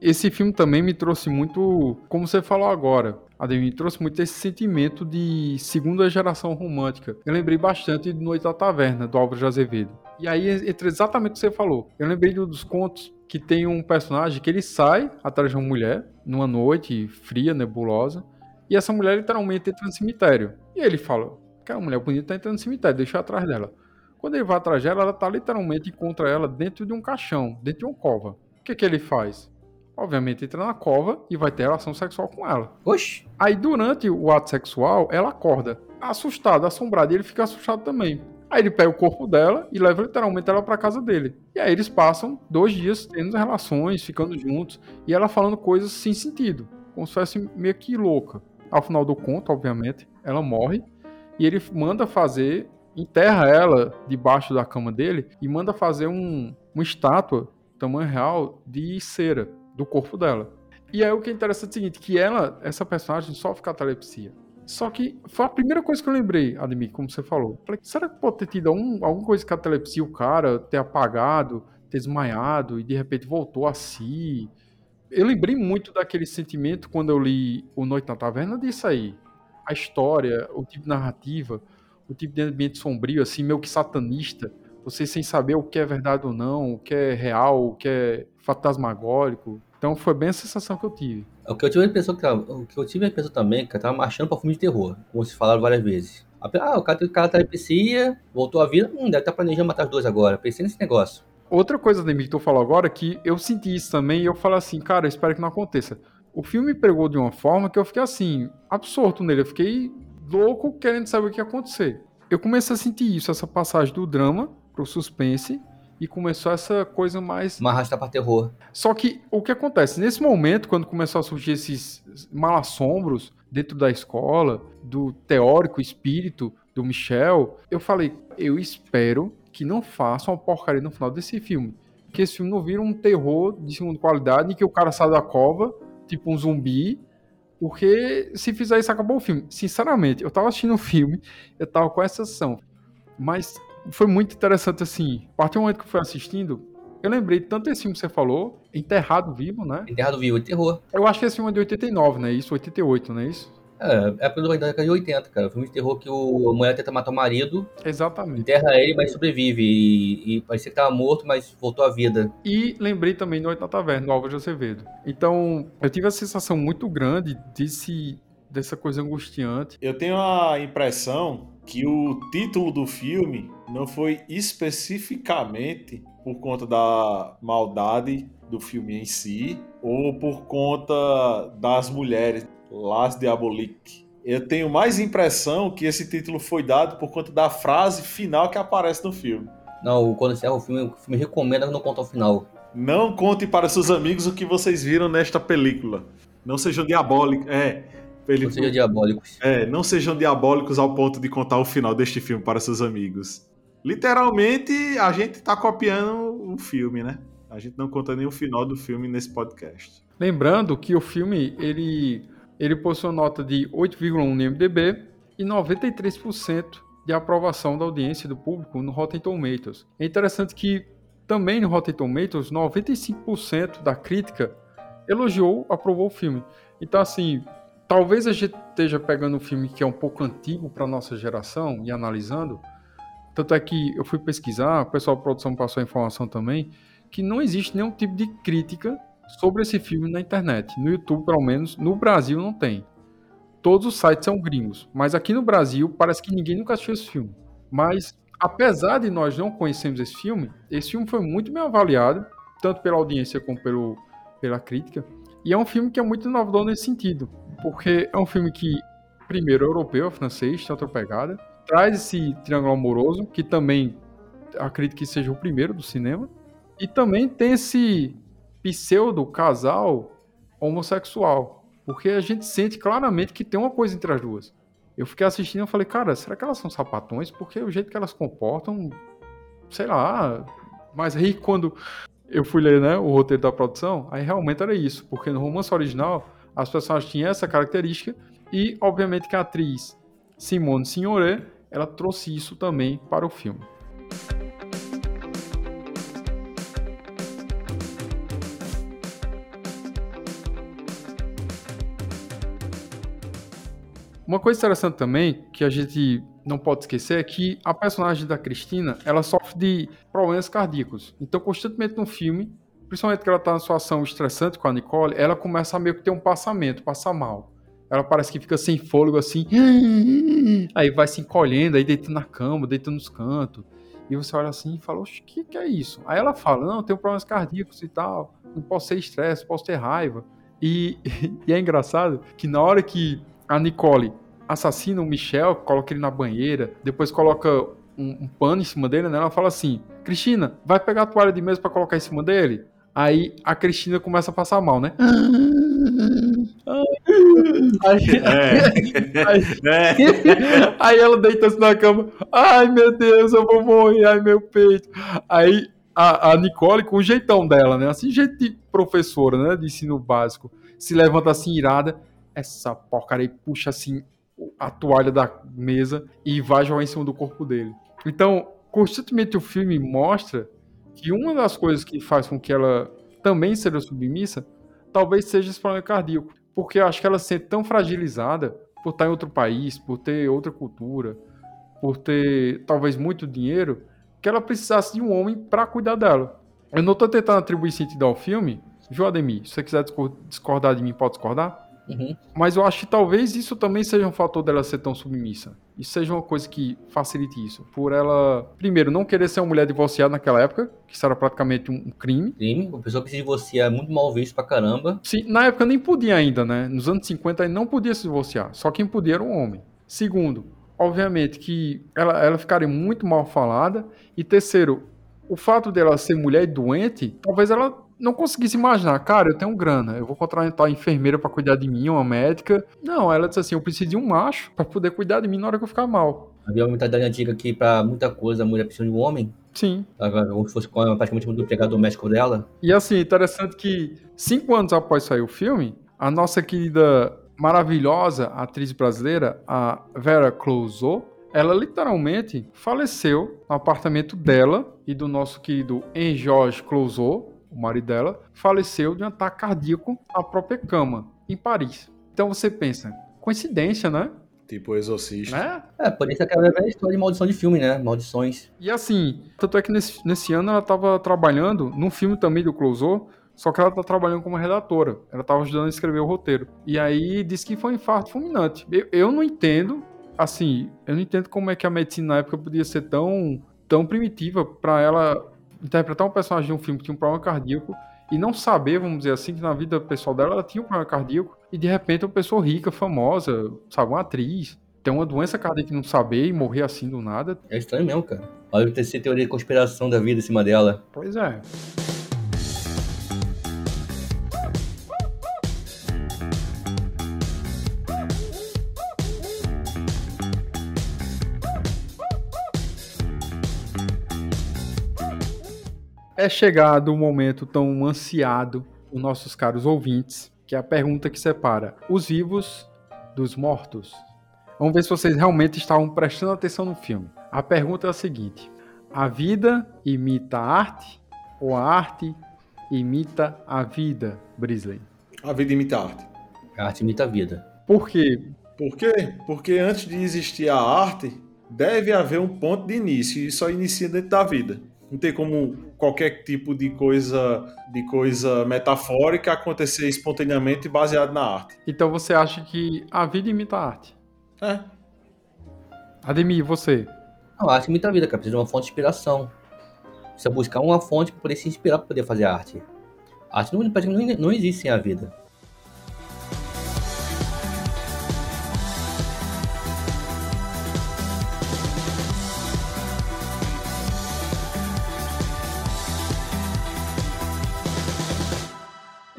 Esse filme também me trouxe muito, como você falou agora, Ademir, me trouxe muito esse sentimento de segunda geração romântica. Eu lembrei bastante de Noite da Taverna, do Álvaro de Azevedo. E aí entra exatamente o que você falou. Eu lembrei dos contos que tem um personagem que ele sai atrás de uma mulher, numa noite fria, nebulosa, e essa mulher literalmente entra no cemitério. E ele fala, aquela mulher bonita tá entrando no cemitério, deixa eu atrás dela. Quando ele vai atrás dela, ela tá literalmente contra ela dentro de um caixão, dentro de uma cova. O que que ele faz? obviamente, entra na cova e vai ter relação sexual com ela. Oxi. Aí, durante o ato sexual, ela acorda assustada, assombrada, e ele fica assustado também. Aí ele pega o corpo dela e leva literalmente ela para casa dele. E aí eles passam dois dias tendo relações, ficando juntos, e ela falando coisas sem sentido, como se fosse meio que louca. Ao final do conto, obviamente, ela morre e ele manda fazer, enterra ela debaixo da cama dele e manda fazer um, uma estátua tamanho real de cera do corpo dela. E aí o que é interessante é o seguinte, que ela, essa personagem, sofre catalepsia. Só que foi a primeira coisa que eu lembrei, Ademir, como você falou. Falei, será que pode ter tido algum, alguma coisa que catalepsia, o cara ter apagado, ter desmaiado e de repente voltou a si? Eu lembrei muito daquele sentimento quando eu li O Noite na Taverna disso aí. A história, o tipo de narrativa, o tipo de ambiente sombrio, assim, meio que satanista. Você sem saber o que é verdade ou não, o que é real, o que é fantasmagórico. Então foi bem a sensação que eu tive. O que eu tive a impressão que o que eu tive a impressão também que eu tava marchando para filme de terror, como se falaram várias vezes. Ah, o cara teve catalepsia, voltou à vida, hum, deve estar tá planejando matar os dois agora. Pensei nesse negócio. Outra coisa, Demi, que tu falou agora, que eu senti isso também e eu falo assim, cara, eu espero que não aconteça. O filme pregou de uma forma que eu fiquei assim, absorto nele. Eu fiquei louco querendo saber o que ia acontecer. Eu comecei a sentir isso, essa passagem do drama pro suspense, e começou essa coisa mais. Uma arrasta pra terror. Só que o que acontece? Nesse momento, quando começou a surgir esses malassombros dentro da escola, do teórico espírito do Michel, eu falei, eu espero que não façam uma porcaria no final desse filme. Que esse filme não vira um terror de segunda qualidade em que o cara sai da cova, tipo um zumbi, porque se fizer isso, acabou o filme. Sinceramente, eu tava assistindo o um filme, eu tava com essa sensação. Mas foi muito interessante, assim. A partir do momento que eu fui assistindo, eu lembrei tanto desse filme que você falou, Enterrado Vivo, né? Enterrado Vivo, terror. Eu acho que esse filme é de 89, né? Isso, 88, não é isso? É, é da década de 80, cara. Filme de terror que o, a mulher tenta matar o marido. Exatamente. Enterra ele, mas sobrevive. E, e parecia que tava morto, mas voltou à vida. E lembrei também Noite na Taverna, do Álvaro de Azevedo. Então, eu tive a sensação muito grande desse, dessa coisa angustiante. Eu tenho a impressão que o título do filme não foi especificamente por conta da maldade do filme em si ou por conta das mulheres, Las Diaboliques. Eu tenho mais impressão que esse título foi dado por conta da frase final que aparece no filme. Não, quando encerra o filme, o filme recomenda não contar o final. Não conte para seus amigos o que vocês viram nesta película. Não sejam diabólicos. É, ele, não sejam diabólicos. É, não sejam diabólicos ao ponto de contar o final deste filme para seus amigos. Literalmente, a gente está copiando o filme, né? A gente não conta nem o final do filme nesse podcast. Lembrando que o filme, ele, ele possui uma nota de 8,1 no IMDB e 93% de aprovação da audiência do público no Rotten Tomatoes. É interessante que também no Rotten Tomatoes, 95% da crítica elogiou, aprovou o filme. Então, assim, talvez a gente esteja pegando um filme que é um pouco antigo para nossa geração e analisando. Tanto é que eu fui pesquisar, o pessoal da produção passou a informação também, que não existe nenhum tipo de crítica sobre esse filme na internet. No YouTube, pelo menos, no Brasil não tem. Todos os sites são gringos, mas aqui no Brasil parece que ninguém nunca assistiu esse filme. Mas, apesar de nós não conhecermos esse filme, esse filme foi muito bem avaliado, tanto pela audiência como pelo, pela crítica. E é um filme que é muito inovador nesse sentido porque é um filme que, primeiro, é europeu, é francês, tem outra pegada, traz esse triângulo amoroso, que também acredito que seja o primeiro do cinema, e também tem esse pseudo casal homossexual, porque a gente sente claramente que tem uma coisa entre as duas. Eu fiquei assistindo e falei, cara, será que elas são sapatões? Porque o jeito que elas comportam, sei lá, mas aí quando eu fui ler né, o roteiro da produção, aí realmente era isso, porque no romance original as personagens tinham essa característica e, obviamente, que a atriz Simone Signoret, ela trouxe isso também para o filme. Uma coisa interessante também, que a gente não pode esquecer, é que a personagem da Cristina, ela sofre de problemas cardíacos. Então, constantemente no filme, principalmente que ela tá numa situação estressante com a Nicole, ela começa a meio que ter um passamento, passar mal. Ela parece que fica sem fôlego assim, aí vai se encolhendo, aí deita na cama, deita nos cantos, E você olha assim e fala, o que, que é isso? Aí ela fala, não, tenho problemas cardíacos e tal, não posso ter estresse, posso ter raiva. E, e é engraçado que na hora que a Nicole assassina o Michel, coloca ele na banheira, depois coloca um, um pano em cima dele, né? Ela fala assim: Cristina, vai pegar a toalha de mesa para colocar em cima dele? Aí a Cristina começa a passar mal, né? Aí, É. aí, É. aí ela deita-se na cama. Ai, meu Deus, eu vou morrer. Ai, meu peito. Aí a, a Nicole, com o jeitão dela, né? Assim, jeito de professora, né? De ensino básico. Se levanta assim, irada. Essa porcaria puxa assim a toalha da mesa e vai jogar em cima do corpo dele. Então, constantemente o filme mostra que uma das coisas que faz com que ela também seja submissa talvez seja esse problema cardíaco. Porque eu acho que ela se sente tão fragilizada por estar em outro país, por ter outra cultura, por ter talvez muito dinheiro, que ela precisasse de um homem para cuidar dela. Eu não tô tentando atribuir sentido ao filme, viu, Ademir? Se você quiser discor- discordar de mim, pode discordar. Uhum. Mas eu acho que talvez isso também seja um fator dela ser tão submissa. Isso seja uma coisa que facilite isso. Por ela, primeiro, não querer ser uma mulher divorciada naquela época, que isso era praticamente um crime. Crime, a pessoa que se divorcia é muito mal visto pra caramba. Sim, na época nem podia ainda, né? Nos anos 50 não podia se divorciar. Só quem podia era um homem. Segundo, obviamente que ela, ela ficaria muito mal falada. E terceiro, o fato dela ser mulher e doente, talvez ela não conseguisse imaginar, cara, eu tenho grana, eu vou contratar uma enfermeira pra cuidar de mim, uma médica. Não, ela disse assim, eu preciso de um macho pra poder cuidar de mim na hora que eu ficar mal. Havia uma mentalidade antiga que pra muita coisa a mulher precisa de um homem. Sim. Agora, Como se fosse praticamente um empregado doméstico dela. E assim, interessante que cinco anos após sair o filme, a nossa querida, maravilhosa atriz brasileira, a Vera Clouseau, ela literalmente faleceu no apartamento dela e do nosso querido Henri-Georges Clouseau, o marido dela, faleceu de um ataque cardíaco na própria cama, em Paris. Então você pensa, coincidência, né? Tipo Exorcista. né? É, por isso aquela velha história de maldição de filme, né? Maldições. E assim, tanto é que nesse, nesse ano ela estava trabalhando num filme também do Clouseau, só que ela tá trabalhando como redatora. Ela estava ajudando a escrever o roteiro. E aí disse que foi um infarto fulminante. Eu, eu não entendo, assim, eu não entendo como é que a medicina na época podia ser tão, tão primitiva para ela interpretar um personagem de um filme que tinha um problema cardíaco e não saber, vamos dizer assim, que na vida pessoal dela ela tinha um problema cardíaco e de repente uma pessoa rica, famosa, sabe, uma atriz, tem uma doença cardíaca e não saber e morrer assim do nada. É estranho mesmo, cara. Olha, ter essa teoria de conspiração da vida em cima dela. Pois é. É chegado o momento tão ansiado por nossos caros ouvintes, que é a pergunta que separa os vivos dos mortos. Vamos ver se vocês realmente estavam prestando atenção no filme. A pergunta é a seguinte: a vida imita a arte ou a arte imita a vida, Brisley? A vida imita a arte. A arte imita a vida. Por quê? Por quê? Porque antes de existir a arte, deve haver um ponto de início e só inicia dentro da vida. Não tem como qualquer tipo de coisa de coisa metafórica acontecer espontaneamente baseado na arte. Então você acha que a vida imita a arte? É. Ademir, você? Não, a arte imita a vida, cara. Precisa de uma fonte de inspiração. Precisa buscar uma fonte para poder se inspirar para poder fazer arte. A arte não, não existe sem a vida.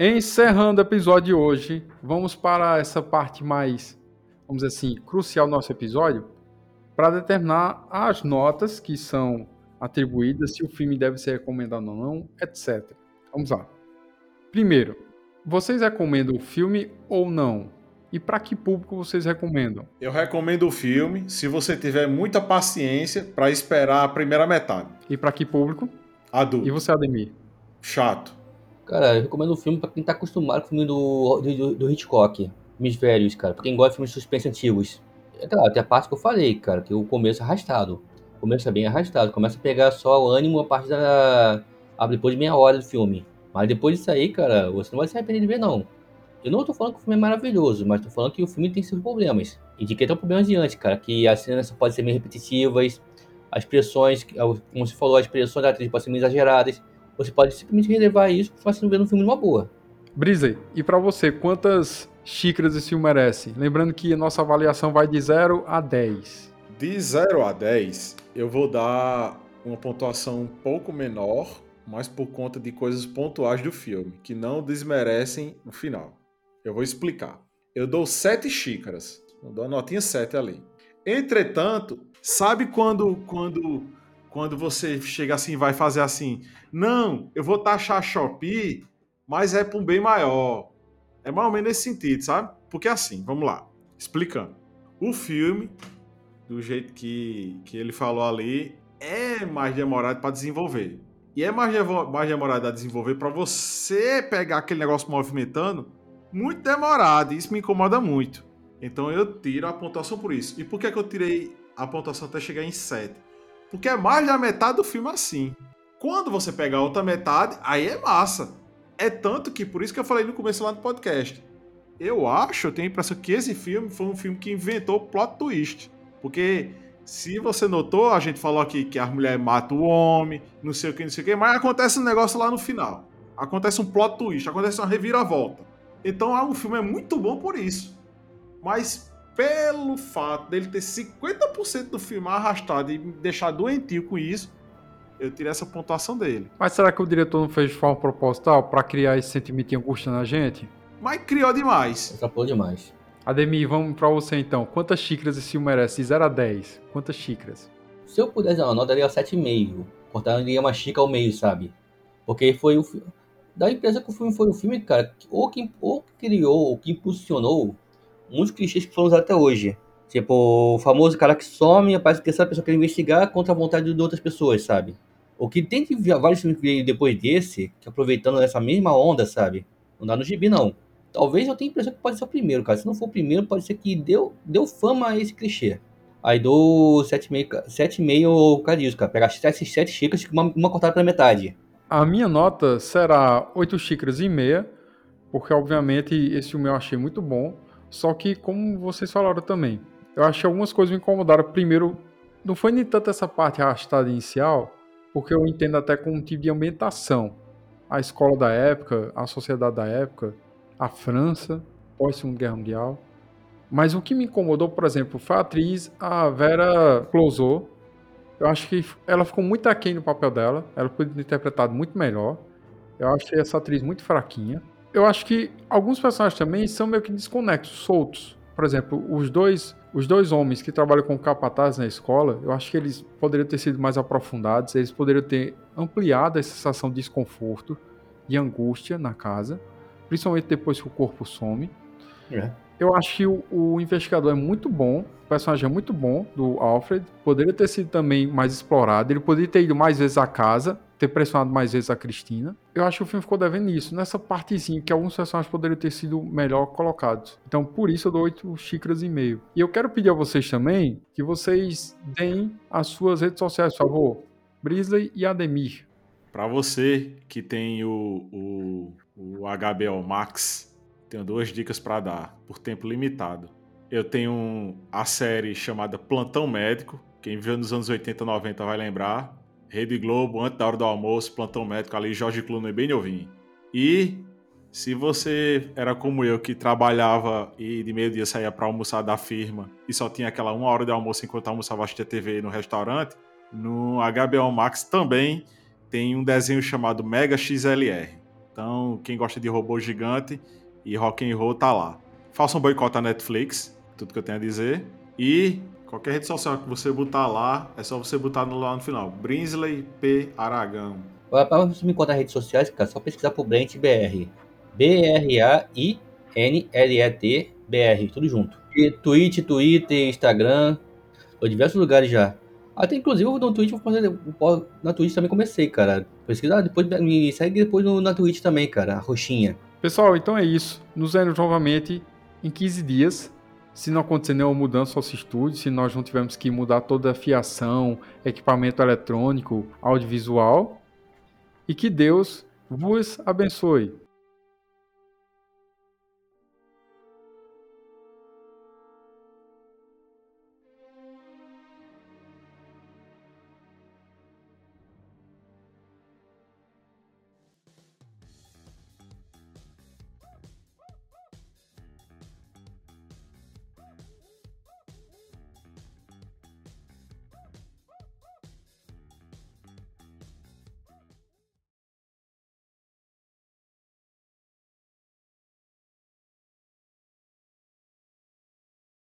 Encerrando o episódio de hoje, vamos para essa parte mais, vamos dizer assim, crucial do nosso episódio, para determinar as notas que são atribuídas, se o filme deve ser recomendado ou não, etc. Vamos lá. Primeiro, vocês recomendam o filme ou não? E para que público vocês recomendam? Eu recomendo o filme se você tiver muita paciência para esperar a primeira metade. E para que público? Adulto. E você, Ademir? Chato. Cara, eu recomendo o filme pra quem tá acostumado com o filme do, do, do Hitchcock. Filmes velhos, cara. Pra quem gosta de filmes de suspense antigos. É claro, tem a parte que eu falei, cara, que o começo é arrastado. É bem arrastado. Começa a pegar só o ânimo a partir da. a depois de meia hora do filme. Mas depois disso aí, cara, você não vai se arrepender de ver, não. Eu não tô falando que o filme é maravilhoso, mas tô falando que o filme tem seus problemas. Que tem problemas diante, cara. Que as cenas podem ser meio repetitivas, as expressões, como você falou, as expressões da atriz podem ser meio exageradas. Você pode simplesmente relevar isso você ver no filme numa boa. Brisa, e para você, quantas xícaras esse filme merece? Lembrando que a nossa avaliação vai de 0 a 10. De 0 a 10, eu vou dar uma pontuação um pouco menor, mas por conta de coisas pontuais do filme, que não desmerecem o final. Eu vou explicar. Eu dou 7 xícaras. Eu dou a notinha 7 ali. Entretanto, sabe quando quando quando você chega assim vai fazer assim, não, eu vou taxar a Shopee, mas é para um bem maior. É mais ou menos nesse sentido, sabe? Porque assim, vamos lá, explicando. O filme, do jeito que, que ele falou ali, é mais demorado para desenvolver. E é mais, mais demorado a desenvolver para você pegar aquele negócio movimentando muito demorado. E isso me incomoda muito. Então eu tiro a pontuação por isso. E por que, que eu tirei a pontuação até chegar em 7? Porque é mais da metade do filme assim. Quando você pega a outra metade, aí é massa. É tanto que, por isso que eu falei no começo lá do podcast. Eu acho, eu tenho a impressão que esse filme foi um filme que inventou o plot twist. Porque se você notou, a gente falou aqui que a mulher mata o homem, não sei o que, não sei o que, mas acontece um negócio lá no final. Acontece um plot twist, acontece uma reviravolta. Então o filme é muito bom por isso. Mas pelo fato dele ter 50% do filme arrastado e me deixar doentio com isso, eu tirei essa pontuação dele. Mas será que o diretor não fez de forma proposital para criar esse sentimento de angústia na gente? Mas criou demais. Extrapolou demais. Ademir, vamos para você então. Quantas xícaras esse filme merece? De 0 a 10. Quantas xícaras? Se eu pudesse dar uma nota, daria 7,5. Cortaria uma xícara ao meio, sabe? Porque foi o. Dá a impressão que o filme foi o filme, cara, ou que, ou que criou, ou que impulsionou muitos clichês que foram usados até hoje. Tipo, o famoso cara que some aparece a terceira pessoa que quer investigar contra a vontade de outras pessoas, sabe? O que tem que ver vários filmes que depois desse, que aproveitando essa mesma onda, sabe? Não dá no gibi, não. Talvez eu tenha a impressão que pode ser o primeiro, cara. Se não for o primeiro, pode ser que deu, deu fama a esse clichê. Aí dou 7,5 cara disso, cara. Pegar 7, 7 xícaras e uma, uma cortada pela metade. A minha nota será 8 xícaras e meia, porque obviamente esse filme eu achei muito bom. Só que, como vocês falaram também, eu achei algumas coisas me incomodaram. Primeiro, não foi nem tanto essa parte arrastada inicial, porque eu entendo até como um tipo de ambientação. A escola da época, a sociedade da época, a França, pós-Segunda Guerra Mundial. Mas o que me incomodou, por exemplo, foi a atriz, a Vera Clouseau. Eu acho que ela ficou muito aquém no papel dela. Ela podia ter interpretado muito melhor. Eu achei essa atriz muito fraquinha eu acho que alguns personagens também são meio que desconexos, soltos. Por exemplo, os dois, os dois homens que trabalham com capatazes na escola, eu acho que eles poderiam ter sido mais aprofundados, eles poderiam ter ampliado essa sensação de desconforto e angústia na casa, principalmente depois que o corpo some. É. Eu acho que o, o, investigador é muito bom, o personagem é muito bom do Alfred, poderia ter sido também mais explorado, ele poderia ter ido mais vezes à casa, ter pressionado mais vezes a Cristina. Eu acho que o filme ficou devendo isso, nessa partezinha que alguns personagens poderiam ter sido melhor colocados. Então, por isso eu dou oito xícaras e meio. E eu quero pedir a vocês também que vocês deem as suas redes sociais, por favor. Brisley e Ademir. Para você que tem o, o, o HBO Max, tenho duas dicas para dar, por tempo limitado. Eu tenho a série chamada Plantão Médico. Quem viu nos anos 80 90 vai lembrar Rede Globo, antes da hora do almoço, plantão médico ali, Jorge Clooney bem novinho. E se você era como eu, que trabalhava e de meio-dia saía para almoçar da firma e só tinha aquela uma hora de almoço enquanto almoçava assistia TV no restaurante, no HBO Max também tem um desenho chamado Mega XLR. Então, quem gosta de robô gigante e rock and roll tá lá. Faça um boicote à Netflix, tudo que eu tenho a dizer. E Qualquer rede social que você botar lá, é só você botar no, lá no final. Brinsley P. Aragão. Para você me encontrar redes sociais, cara, só pesquisar por Brent BR. B-R-A-I-N-L-E-T BR, tudo junto. E Twitch, Twitter, Instagram, ou diversos lugares já. Até inclusive no Twitch, na Twitch também comecei, cara. Pesquisar, depois me segue depois no, na Twitch também, cara, a roxinha. Pessoal, então é isso. Nos vemos novamente em 15 dias se não acontecer nenhuma mudança ao estúdio, se nós não tivermos que mudar toda a fiação, equipamento eletrônico, audiovisual, e que Deus vos abençoe.